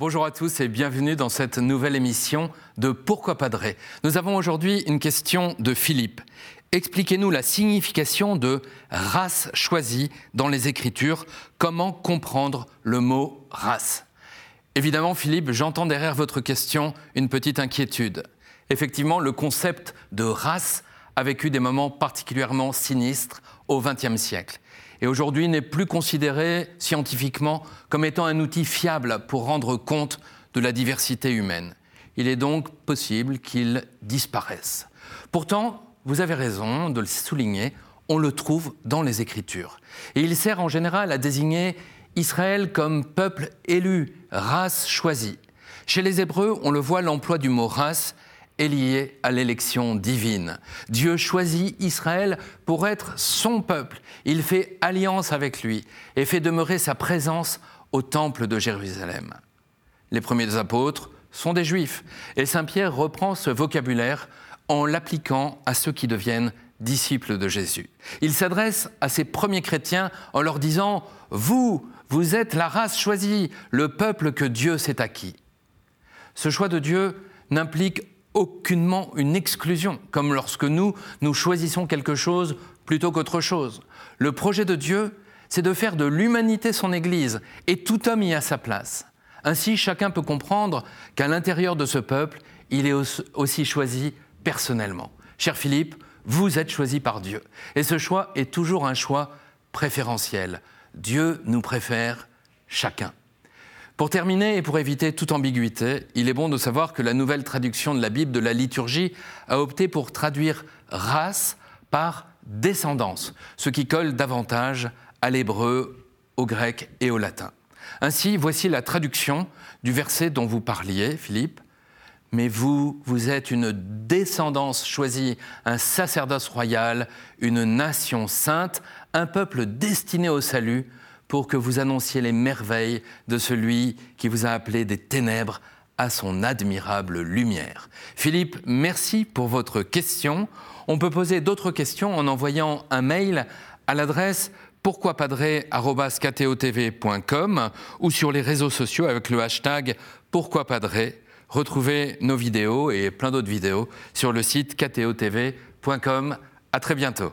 Bonjour à tous et bienvenue dans cette nouvelle émission de Pourquoi Padré. Nous avons aujourd'hui une question de Philippe. Expliquez-nous la signification de race choisie dans les Écritures. Comment comprendre le mot race? Évidemment, Philippe, j'entends derrière votre question une petite inquiétude. Effectivement, le concept de race a vécu des moments particulièrement sinistres au XXe siècle et aujourd'hui n'est plus considéré scientifiquement comme étant un outil fiable pour rendre compte de la diversité humaine. Il est donc possible qu'il disparaisse. Pourtant, vous avez raison de le souligner, on le trouve dans les Écritures. Et il sert en général à désigner Israël comme peuple élu, race choisie. Chez les Hébreux, on le voit, l'emploi du mot race est lié à l'élection divine. Dieu choisit Israël pour être son peuple. Il fait alliance avec lui et fait demeurer sa présence au temple de Jérusalem. Les premiers apôtres sont des juifs et Saint Pierre reprend ce vocabulaire en l'appliquant à ceux qui deviennent disciples de Jésus. Il s'adresse à ces premiers chrétiens en leur disant, Vous, vous êtes la race choisie, le peuple que Dieu s'est acquis. Ce choix de Dieu n'implique aucunement une exclusion, comme lorsque nous, nous choisissons quelque chose plutôt qu'autre chose. Le projet de Dieu, c'est de faire de l'humanité son Église, et tout homme y a sa place. Ainsi, chacun peut comprendre qu'à l'intérieur de ce peuple, il est aussi choisi personnellement. Cher Philippe, vous êtes choisi par Dieu. Et ce choix est toujours un choix préférentiel. Dieu nous préfère chacun. Pour terminer et pour éviter toute ambiguïté, il est bon de savoir que la nouvelle traduction de la Bible de la liturgie a opté pour traduire race par descendance, ce qui colle davantage à l'hébreu, au grec et au latin. Ainsi, voici la traduction du verset dont vous parliez, Philippe. Mais vous, vous êtes une descendance choisie, un sacerdoce royal, une nation sainte, un peuple destiné au salut, pour que vous annonciez les merveilles de celui qui vous a appelé des ténèbres à son admirable lumière. Philippe, merci pour votre question. On peut poser d'autres questions en envoyant un mail à l'adresse pourquoipadré.com ou sur les réseaux sociaux avec le hashtag pourquoipadré. Retrouvez nos vidéos et plein d'autres vidéos sur le site ktotv.com. À très bientôt.